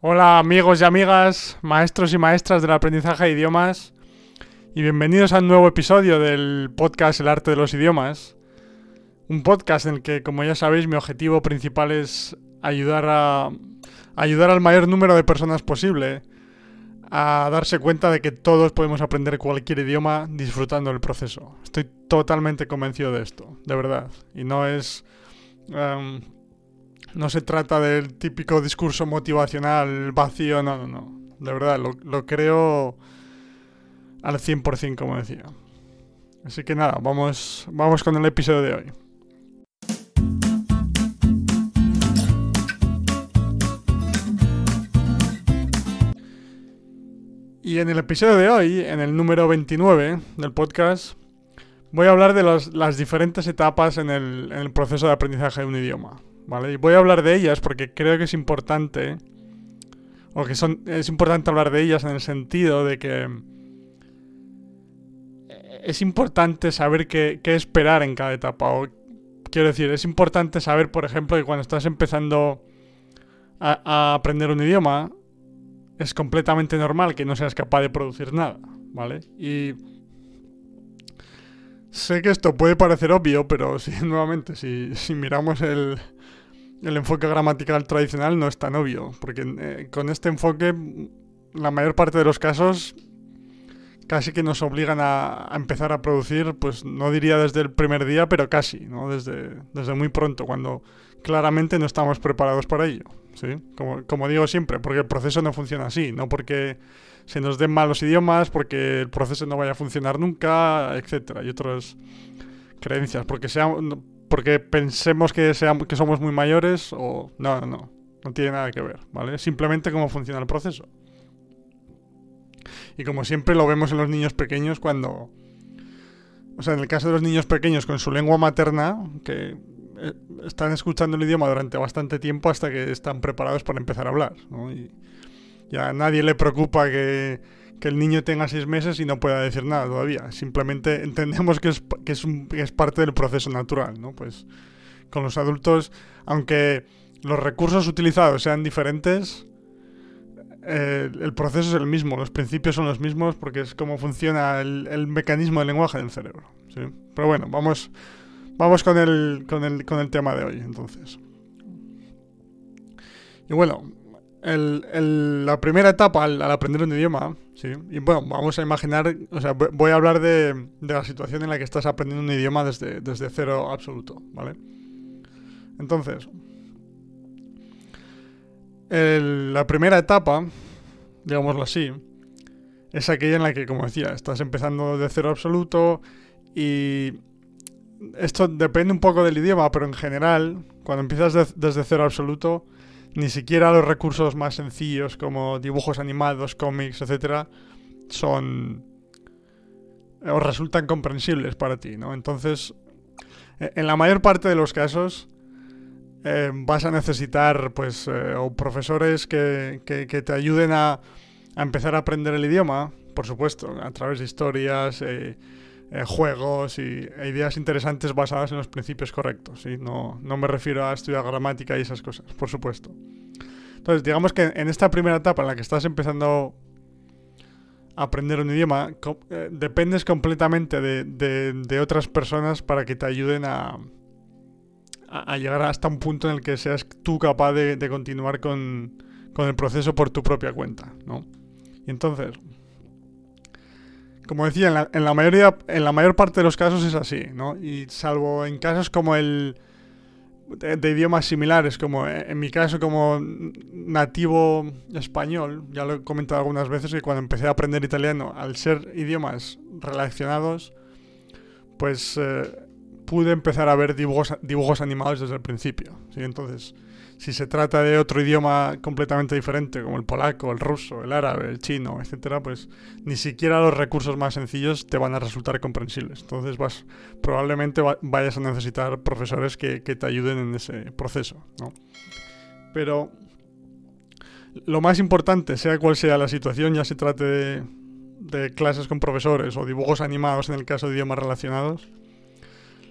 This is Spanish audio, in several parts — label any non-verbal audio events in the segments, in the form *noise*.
Hola amigos y amigas, maestros y maestras del aprendizaje de idiomas y bienvenidos a un nuevo episodio del podcast El arte de los idiomas. Un podcast en el que, como ya sabéis, mi objetivo principal es ayudar a ayudar al mayor número de personas posible a darse cuenta de que todos podemos aprender cualquier idioma disfrutando del proceso. Estoy totalmente convencido de esto, de verdad. Y no es... em, no se trata del típico discurso motivacional vacío, no, no, no. De verdad, lo, creo al 100%, como decía. Así que nada, vamos, vamos con el episodio de hoy. Y en el episodio de hoy, en el número 29 del podcast, voy a hablar de las diferentes etapas en el proceso de aprendizaje de un idioma. ¿Vale? Y voy a hablar de ellas porque creo que es importante, o que son, es importante hablar de ellas en el sentido de que eh, es importante saber qué, qué esperar en cada etapa. O, quiero decir, es importante saber, por ejemplo, que cuando estás empezando a, aprender un idioma, es completamente normal que no seas capaz de producir nada, ¿vale? Y sé que esto puede parecer obvio, pero *laughs* si, nuevamente, si, si miramos el, el enfoque gramatical tradicional no es tan obvio, porque eh, con este enfoque la mayor parte de los casos casi que nos obligan a, empezar a producir, pues no diría desde el primer día, pero casi, ¿no? Desde, desde muy pronto, cuando claramente no estamos preparados para ello, ¿sí? Como, como digo siempre, porque el proceso no funciona así, no porque se nos den malos idiomas, porque el proceso no vaya a funcionar nunca, etcétera, y otras creencias, porque sea, porque pensemos que seamos, que somos muy mayores o no, no, no, no tiene nada que ver, ¿vale? Simplemente cómo funciona el proceso. Y como siempre lo vemos en los niños pequeños cuando o sea, en el caso de los niños pequeños con su lengua materna, que eh, están escuchando el idioma durante bastante tiempo hasta que están preparados para empezar a hablar, ¿no? Y ya a nadie le preocupa que, que el niño tenga seis meses y no pueda decir nada todavía. Simplemente entendemos que es, que es, que es parte del proceso natural, ¿no? Pues con los adultos, aunque los recursos utilizados sean diferentes, eh, el proceso es el mismo, los principios son los mismos porque es como funciona el, el mecanismo del lenguaje del cerebro. ¿sí? Pero bueno, vamos, vamos con, el, con, el, con el tema de hoy, entonces. Y bueno, la primera etapa al, aprender un idioma, ¿sí? Y bueno, vamos a imaginar, o sea, voy a hablar de, de la situación en la que estás aprendiendo un idioma desde, desde cero absoluto, ¿vale? Entonces, la primera etapa, digámoslo así, es aquella en la que, como decía, estás empezando de cero absoluto y esto depende un poco del idioma, pero en general, cuando empiezas de, desde cero absoluto, ni siquiera los recursos más sencillos como dibujos animados, cómics, etcétera, son o resultan comprensibles para ti, ¿no? Entonces, en la mayor parte de los casos eh, vas a necesitar, pues, eh, o profesores que, que, que te ayuden a, a, empezar a aprender el idioma, por supuesto, a través de historias, eh, juegos y e ideas interesantes basadas en los principios correctos. ¿sí? No, no me refiero a estudiar gramática y esas cosas, por supuesto. Entonces, digamos que en esta primera etapa en la que estás empezando a aprender un idioma, eh, dependes completamente de, de, de, otras personas para que te ayuden a, a, a, llegar hasta un punto en el que seas tú capaz de, de continuar con, con, el proceso por tu propia cuenta, ¿no? Y entonces, como decía, en la, en la, mayoría, en la mayor parte de los casos es así, ¿no? Y salvo en casos como el de, idiomas similares, como en mi caso como nativo español, ya lo he comentado algunas veces que cuando empecé a aprender italiano, al ser idiomas relacionados, pues eh, pude empezar a ver dibujos, dibujos animados desde el principio. ¿sí? Entonces, si se trata de otro idioma completamente diferente, como el polaco, el ruso, el árabe, el chino, etcétera, pues ni siquiera los recursos más sencillos te van a resultar comprensibles. Entonces vas, probablemente va, vayas a necesitar profesores que, te ayuden en ese proceso. Pero lo más importante, sea cual sea la situación, ya se trate de, de clases con profesores o dibujos animados en el caso de idiomas relacionados,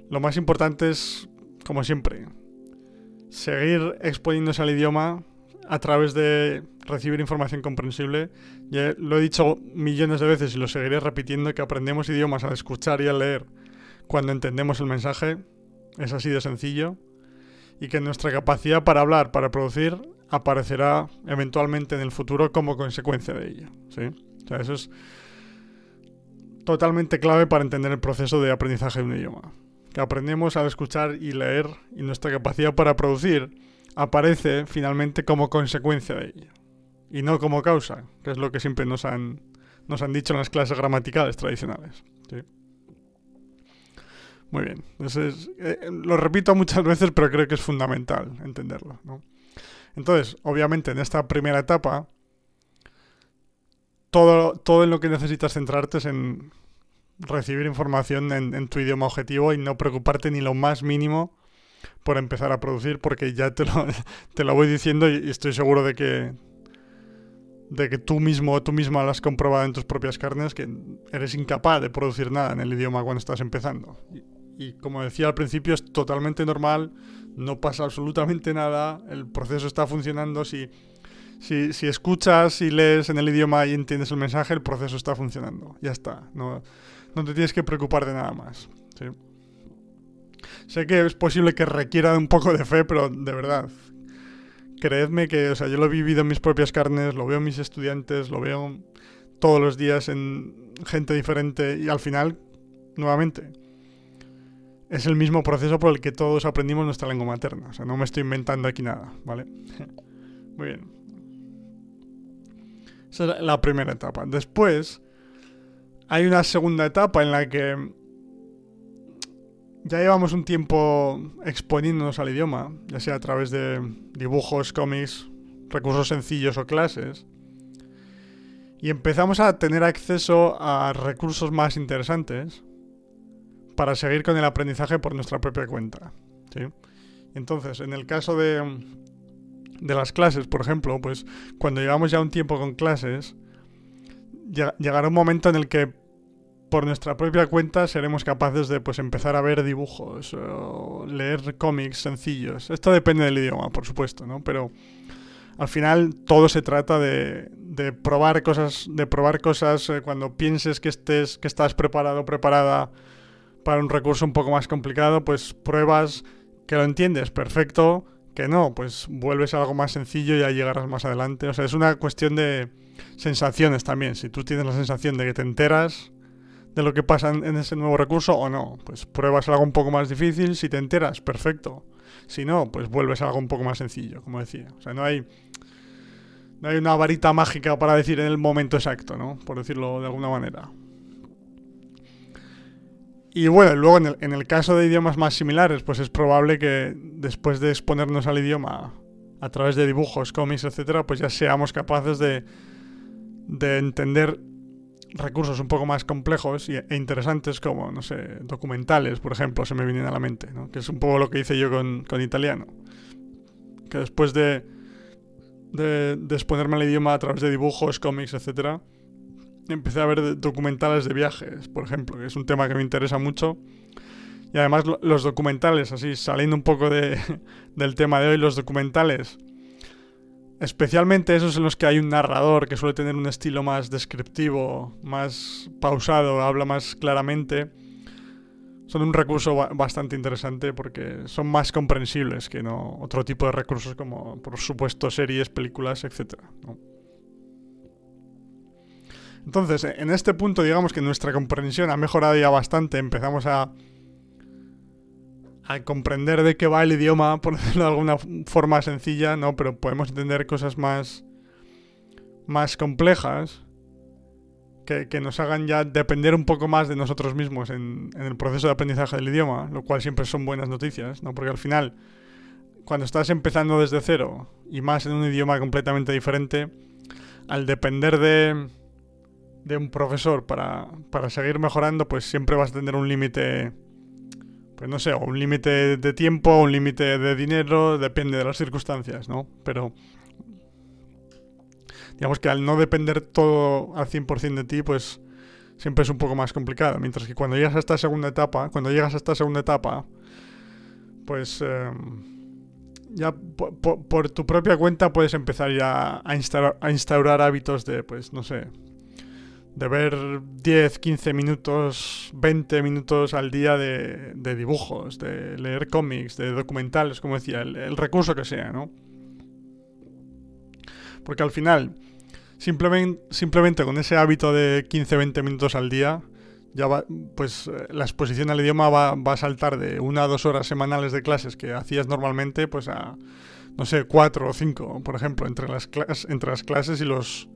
lo más importante es, como siempre, seguir exponiéndose al idioma a través de recibir información comprensible. Ya lo he dicho millones de veces y lo seguiré repitiendo, que aprendemos idiomas al escuchar y al leer cuando entendemos el mensaje. Es así de sencillo. Y que nuestra capacidad para hablar, para producir, aparecerá eventualmente en el futuro como consecuencia de ello. ¿sí? O sea, eso es totalmente clave para entender el proceso de aprendizaje de un idioma. Aprendemos al escuchar y leer y nuestra capacidad para producir aparece finalmente como consecuencia de ello. Y no como causa, que es lo que siempre nos han, nos han dicho en las clases gramaticales tradicionales. Muy bien. Eh, lo repito muchas veces, pero creo que es fundamental entenderlo. Entonces, obviamente, en esta primera etapa, todo, todo en lo que necesitas centrarte es en recibir información en, tu idioma objetivo y no preocuparte ni lo más mínimo por empezar a producir, porque ya te lo, *laughs* te lo voy diciendo y, estoy seguro de que de que tú mismo o tú misma lo has comprobado en tus propias carnes, que eres incapaz de producir nada en el idioma cuando estás empezando. Y, como decía al principio, es totalmente normal, no pasa absolutamente nada, el proceso está funcionando. Si, si, escuchas y lees en el idioma y entiendes el mensaje, el proceso está funcionando. Ya está. No, no te tienes que preocupar de nada más. Sé que es posible que requiera un poco de fe, pero de verdad, creedme que, o sea, yo lo he vivido en mis propias carnes, lo veo en mis estudiantes, lo veo todos los días en gente diferente y al final, nuevamente, es el mismo proceso por el que todos aprendimos nuestra lengua materna. O sea, no me estoy inventando aquí nada, ¿vale? *laughs* Muy bien. Esa es la primera etapa. Después, hay una segunda etapa en la que ya llevamos un tiempo exponiéndonos al idioma, ya sea a través de dibujos, cómics, recursos sencillos o clases. Y empezamos a tener acceso a recursos más interesantes para seguir con el aprendizaje por nuestra propia cuenta. Entonces, en el caso de, de las clases, por ejemplo, pues cuando llevamos ya un tiempo con clases, llegará un momento en el que por nuestra propia cuenta seremos capaces de pues empezar a ver dibujos o leer cómics sencillos. Esto depende del idioma, por supuesto, ¿no? Pero al final todo se trata de, de probar cosas, de probar cosas eh, cuando pienses que estés, que estás preparado preparada para un recurso un poco más complicado, pues pruebas que lo entiendes, perfecto, que no, pues vuelves a algo más sencillo y ya llegarás más adelante. O sea, es una cuestión de sensaciones también. Si tú tienes la sensación de que te enteras de lo que pasa en, ese nuevo recurso o no, pues pruebas algo un poco más difícil, si te enteras, perfecto. Si no, pues vuelves a algo un poco más sencillo, como decía. O sea, no hay no hay una varita mágica para decir en el momento exacto, ¿no? Por decirlo de alguna manera. Y bueno, luego en el, caso de idiomas más similares, pues es probable que después de exponernos al idioma a través de dibujos, cómics, etcétera, pues ya seamos capaces de, de entender recursos un poco más complejos e interesantes como, no sé, documentales, por ejemplo, se me vienen a la mente, ¿no? que es un poco lo que hice yo con, con italiano. Que después de, de, de, exponerme al idioma a través de dibujos, cómics, etcétera, empecé a ver documentales de viajes, por ejemplo, que es un tema que me interesa mucho. Y además los documentales, así saliendo un poco de, *laughs* del tema de hoy, los documentales, especialmente esos en los que hay un narrador que suele tener un estilo más descriptivo, más pausado, habla más claramente, son un recurso bastante interesante porque son más comprensibles que no otro tipo de recursos como, por supuesto, series, películas, etc. Entonces, en este punto, digamos que nuestra comprensión ha mejorado ya bastante. Empezamos a, a comprender de qué va el idioma, *laughs* por decirlo de alguna forma sencilla, ¿no? Pero podemos entender cosas más, más complejas que, nos hagan ya depender un poco más de nosotros mismos en, el proceso de aprendizaje del idioma, lo cual siempre son buenas noticias, ¿no? Porque al final, cuando estás empezando desde cero y más en un idioma completamente diferente, al depender de de un profesor para, para seguir mejorando, pues siempre vas a tener un límite, pues no sé, un límite de tiempo, un límite de dinero, depende de las circunstancias, ¿no? Pero digamos que al no depender todo al 100% de ti, pues siempre es un poco más complicado. Mientras que cuando llegas a esta segunda etapa, cuando llegas a esta segunda etapa, pues... Eh, ya por, tu propia cuenta puedes empezar ya a instaurar hábitos de, pues, no sé, de ver 10, 15 minutos, 20 minutos al día de, dibujos, de leer cómics, de documentales, como decía, el, recurso que sea, ¿no? Porque al final, simplemente, simplemente con ese hábito de 15, 20 minutos al día, ya va, pues eh, la exposición al idioma va, va, a saltar de una a dos horas semanales de clases que hacías normalmente, pues a, no sé, cuatro o cinco, por ejemplo, entre las, entre las clases y los,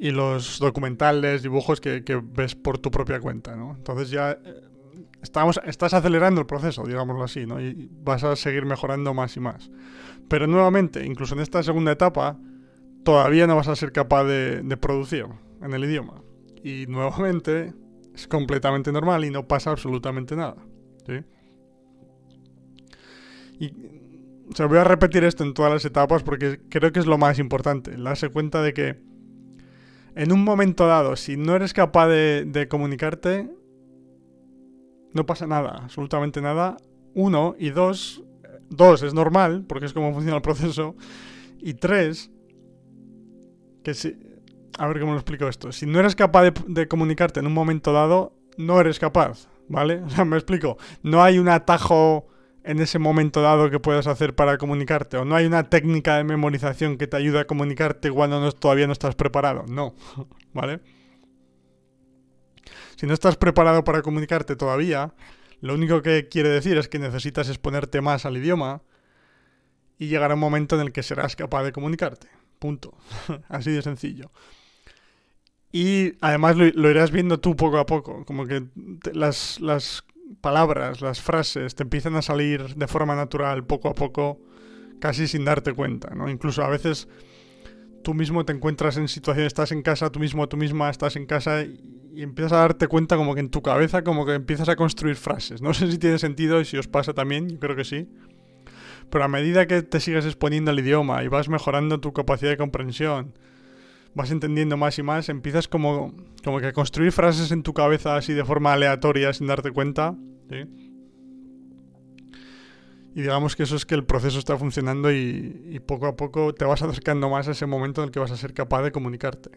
y los documentales, dibujos que, ves por tu propia cuenta, ¿no? Entonces ya eh, estamos, estás acelerando el proceso, digámoslo así, ¿no? Y vas a seguir mejorando más y más. Pero nuevamente, incluso en esta segunda etapa, todavía no vas a ser capaz de, producir en el idioma. Y nuevamente, es completamente normal y no pasa absolutamente nada. ¿sí? Y o voy a repetir esto en todas las etapas porque creo que es lo más importante. Darse cuenta de que en un momento dado, si no eres capaz de, de comunicarte, no pasa nada, absolutamente nada. Uno, y dos, dos es normal, porque es como funciona el proceso. Y tres, que si, a ver cómo lo explico esto. Si no eres capaz de, comunicarte en un momento dado, no eres capaz, ¿vale? *laughs* O sea, me explico. No hay un atajo en ese momento dado que puedas hacer para comunicarte. O no hay una técnica de memorización que te ayude a comunicarte cuando no, todavía no estás preparado. No, *laughs* ¿vale? Si no estás preparado para comunicarte todavía, lo único que quiere decir es que necesitas exponerte más al idioma y llegará un momento en el que serás capaz de comunicarte. Punto. *laughs* Así de sencillo. Y además lo, irás viendo tú poco a poco, como que las, las palabras, las frases te empiezan a salir de forma natural poco a poco, casi sin darte cuenta, ¿no? Incluso a veces tú mismo te encuentras en situaciones, estás en casa, tú mismo, tú misma estás en casa y, empiezas a darte cuenta como que en tu cabeza como que empiezas a construir frases. No sé si tiene sentido y si os pasa también, yo creo que sí. Pero a medida que te sigues exponiendo al idioma y vas mejorando tu capacidad de comprensión, vas entendiendo más y más, empiezas como, como que a construir frases en tu cabeza así de forma aleatoria sin darte cuenta. Y digamos que eso es que el proceso está funcionando y, poco a poco te vas acercando más a ese momento en el que vas a ser capaz de comunicarte.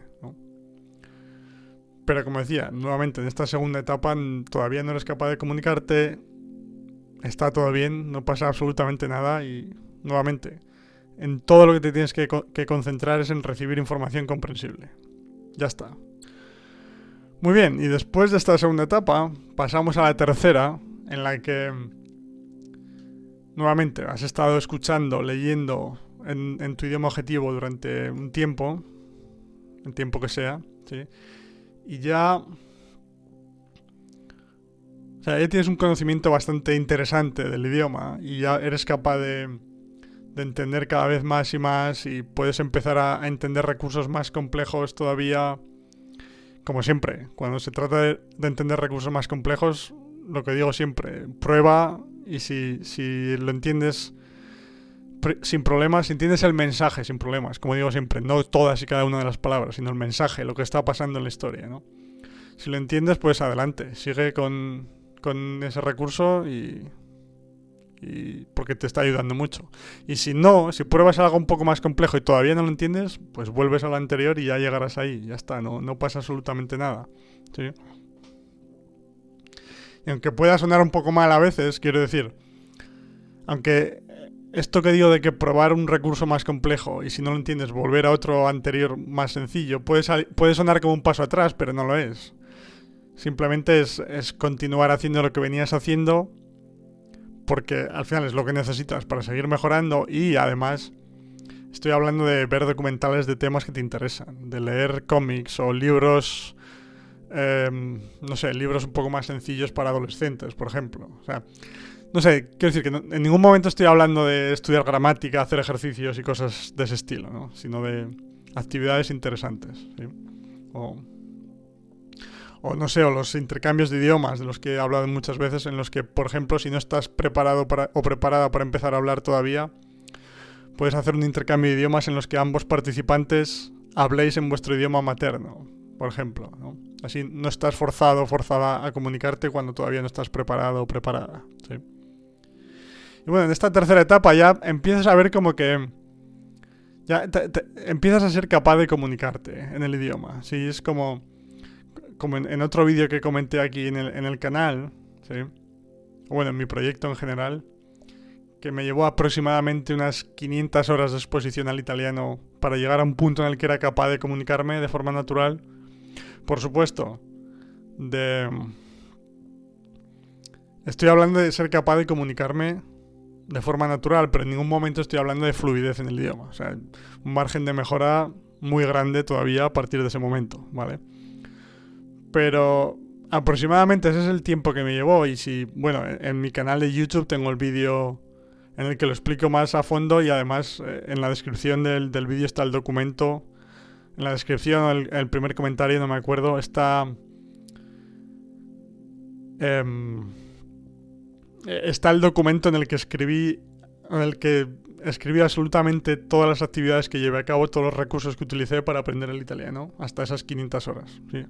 Pero como decía, nuevamente en esta segunda etapa todavía no eres capaz de comunicarte, está todo bien, no pasa absolutamente nada y nuevamente en todo lo que te tienes que, concentrar es en recibir información comprensible. Ya está. Muy bien, y después de esta segunda etapa, pasamos a la tercera, en la que nuevamente has estado escuchando, leyendo en, tu idioma objetivo durante un tiempo, el tiempo que sea, ¿sí? y ya... O sea, ya tienes un conocimiento bastante interesante del idioma y ya eres capaz de de entender cada vez más y más y puedes empezar a, entender recursos más complejos todavía. Como siempre, cuando se trata de, entender recursos más complejos, lo que digo siempre, prueba y si, si lo entiendes sin problemas, si entiendes el mensaje sin problemas, como digo siempre, no todas y cada una de las palabras, sino el mensaje, lo que está pasando en la historia, ¿no? Si lo entiendes, pues adelante, sigue con, con ese recurso y porque te está ayudando mucho. Y si no, si pruebas algo un poco más complejo y todavía no lo entiendes, pues vuelves a lo anterior y ya llegarás ahí, ya está, no, no pasa absolutamente nada. Y aunque pueda sonar un poco mal a veces, quiero decir, aunque esto que digo de que probar un recurso más complejo y si no lo entiendes volver a otro anterior más sencillo, puede, puede sonar como un paso atrás, pero no lo es. Simplemente es, es continuar haciendo lo que venías haciendo porque al final es lo que necesitas para seguir mejorando y además estoy hablando de ver documentales de temas que te interesan, de leer cómics o libros, em, no sé, libros un poco más sencillos para adolescentes, por ejemplo. O sea, no sé, quiero decir que en ningún momento estoy hablando de estudiar gramática, hacer ejercicios y cosas de ese estilo, ¿no? sino de actividades interesantes. ¿sí? O o no sé, o los intercambios de idiomas de los que he hablado muchas veces, en los que, por ejemplo, si no estás preparado para, o preparada para empezar a hablar todavía, puedes hacer un intercambio de idiomas en los que ambos participantes habléis en vuestro idioma materno, por ejemplo. Así no estás forzado o forzada a comunicarte cuando todavía no estás preparado o preparada. Y bueno, en esta tercera etapa ya empiezas a ver como que... Ya empiezas a ser capaz de comunicarte en el idioma. Sí, es como... Como en, otro vídeo que comenté aquí en el, canal, ¿sí? bueno, en mi proyecto en general, que me llevó aproximadamente unas 500 horas de exposición al italiano para llegar a un punto en el que era capaz de comunicarme de forma natural. Por supuesto, de... Estoy hablando de ser capaz de comunicarme de forma natural, pero en ningún momento estoy hablando de fluidez en el idioma. O sea, un margen de mejora muy grande todavía a partir de ese momento, ¿vale? Pero aproximadamente ese es el tiempo que me llevó y si, bueno, en mi canal de YouTube tengo el vídeo en el que lo explico más a fondo y además eh, en la descripción del, vídeo está el documento. En la descripción, el, primer comentario, no me acuerdo, está... Em, está el documento en el que escribí, en el que escribí absolutamente todas las actividades que llevé a cabo, todos los recursos que utilicé para aprender el italiano, hasta esas 500 horas. ¿sí?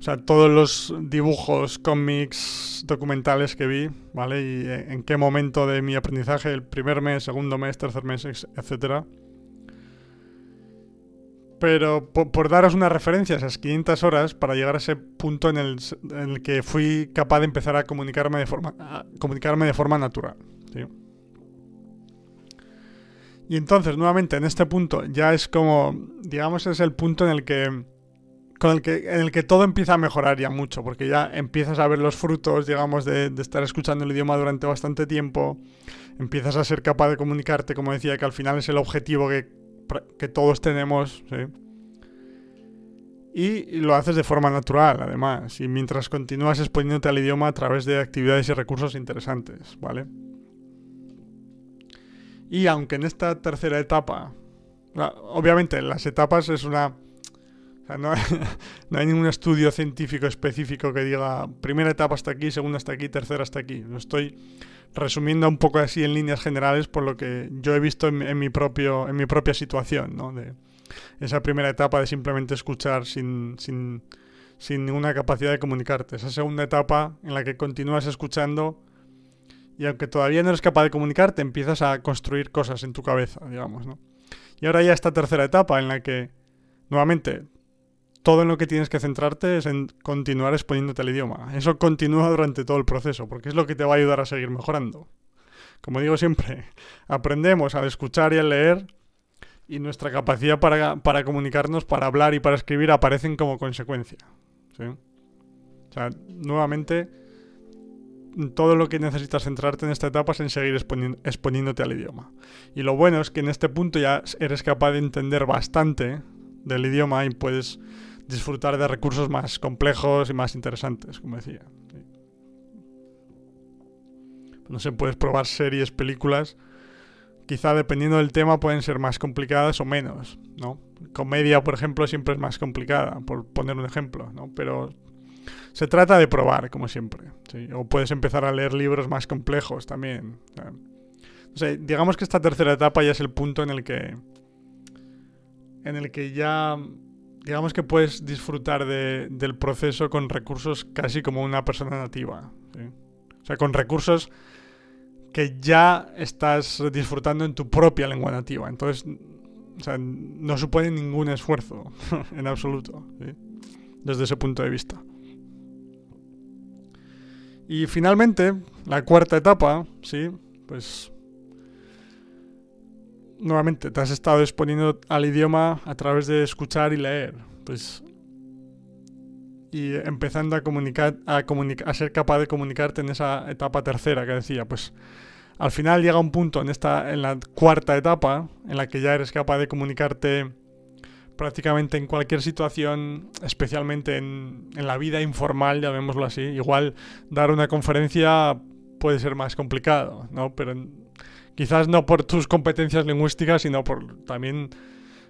O sea, todos los dibujos, cómics, documentales que vi, ¿vale? Y en qué momento de mi aprendizaje, el primer mes, segundo mes, tercer mes, etcétera. Pero por, daros una referencia, esas 500 horas para llegar a ese punto en el, que fui capaz de empezar a comunicarme de forma, comunicarme de forma natural. Y entonces, nuevamente, en este punto ya es como, digamos, es el punto en el que con el que, en el que todo empieza a mejorar ya mucho, porque ya empiezas a ver los frutos, digamos, de, estar escuchando el idioma durante bastante tiempo, empiezas a ser capaz de comunicarte, como decía, que al final es el objetivo que, que todos tenemos, ¿sí? Y lo haces de forma natural, además, y mientras continúas exponiéndote al idioma a través de actividades y recursos interesantes, ¿vale? Y aunque en esta tercera etapa, obviamente las etapas es una *laughs* no, hay ningún estudio científico específico que diga primera etapa hasta aquí, segunda hasta aquí, tercera hasta aquí. Lo estoy resumiendo un poco así en líneas generales por lo que yo he visto en, mi, propio, en mi propia situación, ¿no? De esa primera etapa de simplemente escuchar sin, sin, sin ninguna capacidad de comunicarte. Esa segunda etapa en la que continúas escuchando y aunque todavía no eres capaz de comunicarte, empiezas a construir cosas en tu cabeza, digamos, ¿no? Y ahora ya esta tercera etapa en la que, nuevamente, todo en lo que tienes que centrarte es en continuar exponiéndote al idioma. Eso continúa durante todo el proceso, porque es lo que te va a ayudar a seguir mejorando. Como digo siempre, *laughs* aprendemos al escuchar y al leer y nuestra capacidad para, comunicarnos, para hablar y para escribir aparecen como consecuencia. O sea, nuevamente, todo lo que necesitas centrarte en esta etapa es en seguir exponiéndote al idioma. Y lo bueno es que en este punto ya eres capaz de entender bastante del idioma y puedes disfrutar de recursos más complejos y más interesantes, como decía. No sé, puedes probar series, películas. Quizá dependiendo del tema pueden ser más complicadas o menos, ¿no? Comedia, por ejemplo, siempre es más complicada, por poner un ejemplo, ¿no? Pero se trata de probar, como siempre. O puedes empezar a leer libros más complejos también. digamos que esta tercera etapa ya es el punto en el que en el que ya digamos que puedes disfrutar del proceso con recursos casi como una persona nativa. O sea, con recursos que ya estás disfrutando en tu propia lengua nativa. Entonces, o sea, no supone ningún esfuerzo *laughs* en absoluto, desde ese punto de vista. Y finalmente, la cuarta etapa, sí, pues nuevamente, te has estado exponiendo al idioma a través de escuchar y leer. Pues. Y empezando a comunicar, a, ser capaz de comunicarte en esa etapa tercera que decía, pues al final llega un punto en esta, en la cuarta etapa, en la que ya eres capaz de comunicarte prácticamente en cualquier situación, especialmente en, en la vida informal, llamémoslo así. Igual dar una conferencia puede ser más complicado, ¿no? Pero Quizás no por tus competencias lingüísticas, sino por también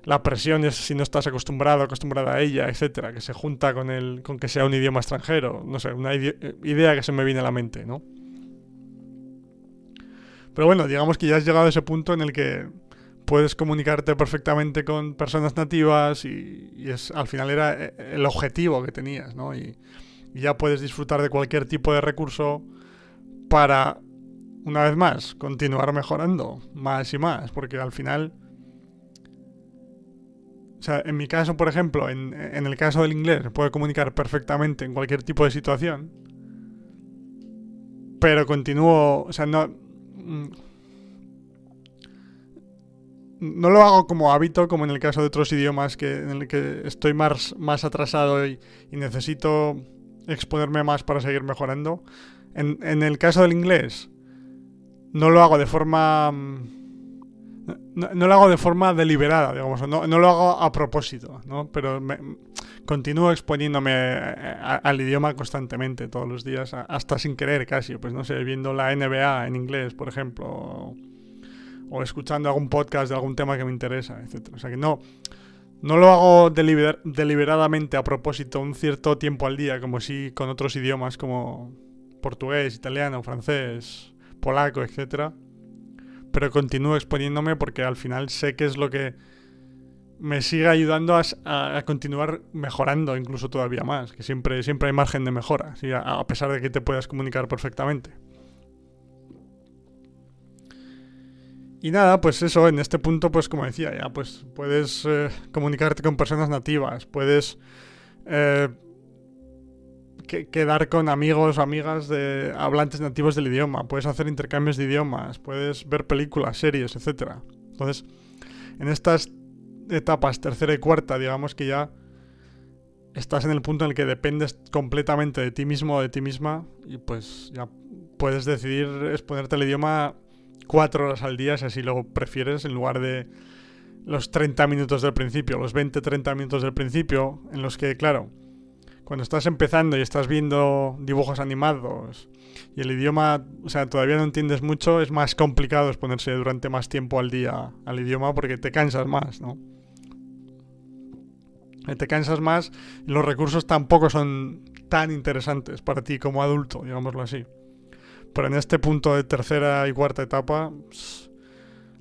la presión es si no estás acostumbrado, acostumbrada a ella, etcétera, que se junta con el con que sea un idioma extranjero, no sé, una idea que se me viene a la mente, ¿no? Pero bueno, digamos que ya has llegado a ese punto en el que puedes comunicarte perfectamente con personas nativas y, es al final era eh, el objetivo que tenías, ¿no? y ya puedes disfrutar de cualquier tipo de recurso para una vez más, continuar mejorando más y más, porque al final... O sea, en mi caso, por ejemplo, en, en el caso del inglés, puedo comunicar perfectamente en cualquier tipo de situación. Pero continúo, o sea, no... Mm, no lo hago como hábito, como en el caso de otros idiomas que, en el que estoy más, más atrasado y, necesito exponerme más para seguir mejorando. En, en, el caso del inglés, no lo hago de forma... No, lo hago de forma deliberada, digamos, no, no, lo hago a propósito, ¿no? Pero me, continúo exponiéndome al idioma constantemente, todos los días, hasta sin querer casi, pues no sé, viendo la NBA en inglés, por ejemplo, o escuchando algún podcast de algún tema que me interesa, etc. O sea que no, no lo hago deliberadamente a propósito un cierto tiempo al día, como si con otros idiomas como portugués, italiano, francés, polaco, etc. Pero continúo exponiéndome porque al final sé que es lo que me sigue ayudando a, continuar mejorando incluso todavía más, que siempre, siempre hay margen de mejora, a pesar de que te puedas comunicar perfectamente. Y nada, pues eso, en este punto, pues como decía, ya pues puedes eh, comunicarte con personas nativas, puedes eh, quedar con amigos o amigas de hablantes nativos del idioma, puedes hacer intercambios de idiomas, puedes ver películas, series, etc. Entonces, en estas etapas, tercera y cuarta, digamos que ya estás en el punto en el que dependes completamente de ti mismo o de ti misma y pues ya puedes decidir exponerte al idioma cuatro horas al día, si así lo prefieres, en lugar de los 30 minutos del principio, los 20-30 minutos del principio, en los que, claro, cuando estás empezando y estás viendo dibujos animados y el idioma, o sea, todavía no entiendes mucho, es más complicado exponerse durante más tiempo al día al idioma porque te cansas más, ¿no? Eh, te cansas más y los recursos tampoco son tan interesantes para ti como adulto, digámoslo así. Pero en este punto de tercera y cuarta etapa,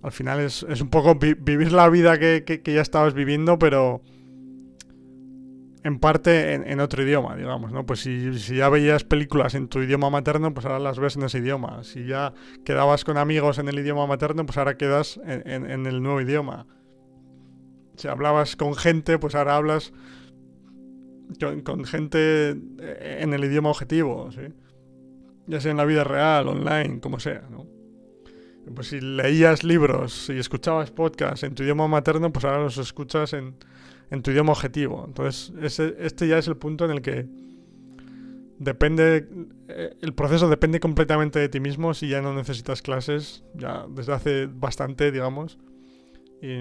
al final es, un poco vivir la vida que, ya estabas viviendo, pero en parte en, otro idioma, digamos, ¿no? Pues si, ya veías películas en tu idioma materno, pues ahora las ves en ese idioma. Si ya quedabas con amigos en el idioma materno, pues ahora quedas en, el nuevo idioma. Si hablabas con gente, pues ahora hablas con, gente en el idioma objetivo, ¿sí? ya sea en la vida real, online, como sea, ¿no? Pues si leías libros y escuchabas podcasts en tu idioma materno, pues ahora los escuchas en, tu idioma objetivo. Entonces, este ya es el punto en el que depende, eh, el proceso depende completamente de ti mismo si ya no necesitas clases, ya desde hace bastante, digamos. Y,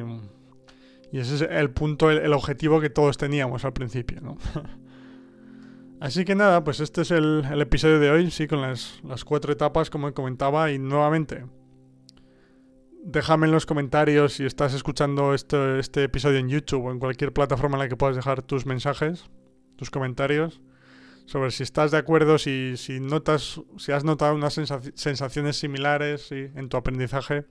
ese es el punto, el, objetivo que todos teníamos al principio, ¿no? *laughs* Así que nada, pues este es el, episodio de hoy, sí, con las, cuatro etapas como comentaba y nuevamente. Déjame en los comentarios si estás escuchando este, este episodio en YouTube o en cualquier plataforma en la que puedas dejar tus mensajes, tus comentarios, sobre si estás de acuerdo, si, si notas, si has notado unas sensaciones similares en tu aprendizaje.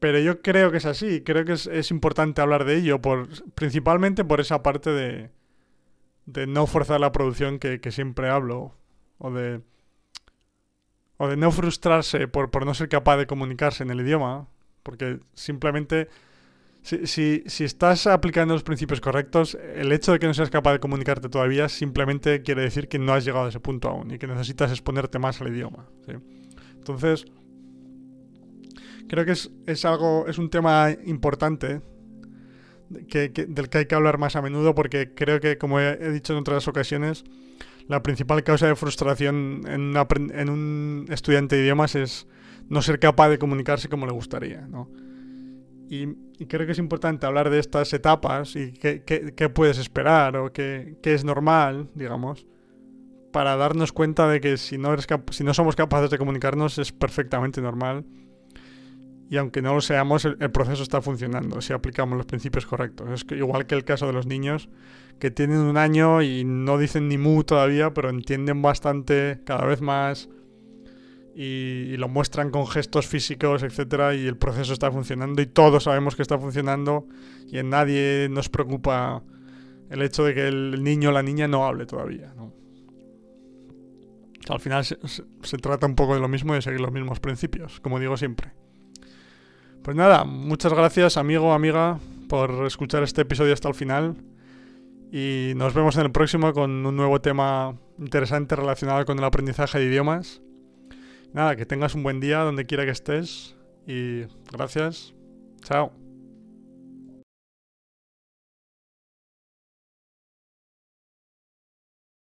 Pero yo creo que es así, creo que es, es importante hablar de ello, por, principalmente por esa parte de, de no forzar la producción que, siempre hablo, o de, de no frustrarse por, por no ser capaz de comunicarse en el idioma, porque simplemente si, si, si, estás aplicando los principios correctos, el hecho de que no seas capaz de comunicarte todavía simplemente quiere decir que no has llegado a ese punto aún y que necesitas exponerte más al idioma. Entonces, creo que es, es, algo, es un tema importante del que hay que hablar más a menudo porque creo que, como he, dicho en otras ocasiones, la principal causa de frustración en, en, un estudiante de idiomas es no ser capaz de comunicarse como le gustaría, ¿no? Y, creo que es importante hablar de estas etapas y qué, qué, puedes esperar o qué, es normal, digamos, para darnos cuenta de que si no, eres si no somos capaces de comunicarnos es perfectamente normal y aunque no lo seamos, el, proceso está funcionando si aplicamos los principios correctos. Es igual que el caso de los niños que tienen un año y no dicen ni mu todavía, pero entienden bastante cada vez más y, lo muestran con gestos físicos, etcétera, y el proceso está funcionando y todos sabemos que está funcionando y en nadie nos preocupa el hecho de que el niño o la niña no hable todavía. al final se, se, trata un poco de lo mismo y de seguir los mismos principios, como digo siempre. Pues nada, muchas gracias amigo, amiga, por escuchar este episodio hasta el final. Y nos vemos en el próximo con un nuevo tema interesante relacionado con el aprendizaje de idiomas. Nada, que tengas un buen día donde quiera que estés. Y gracias. Chao.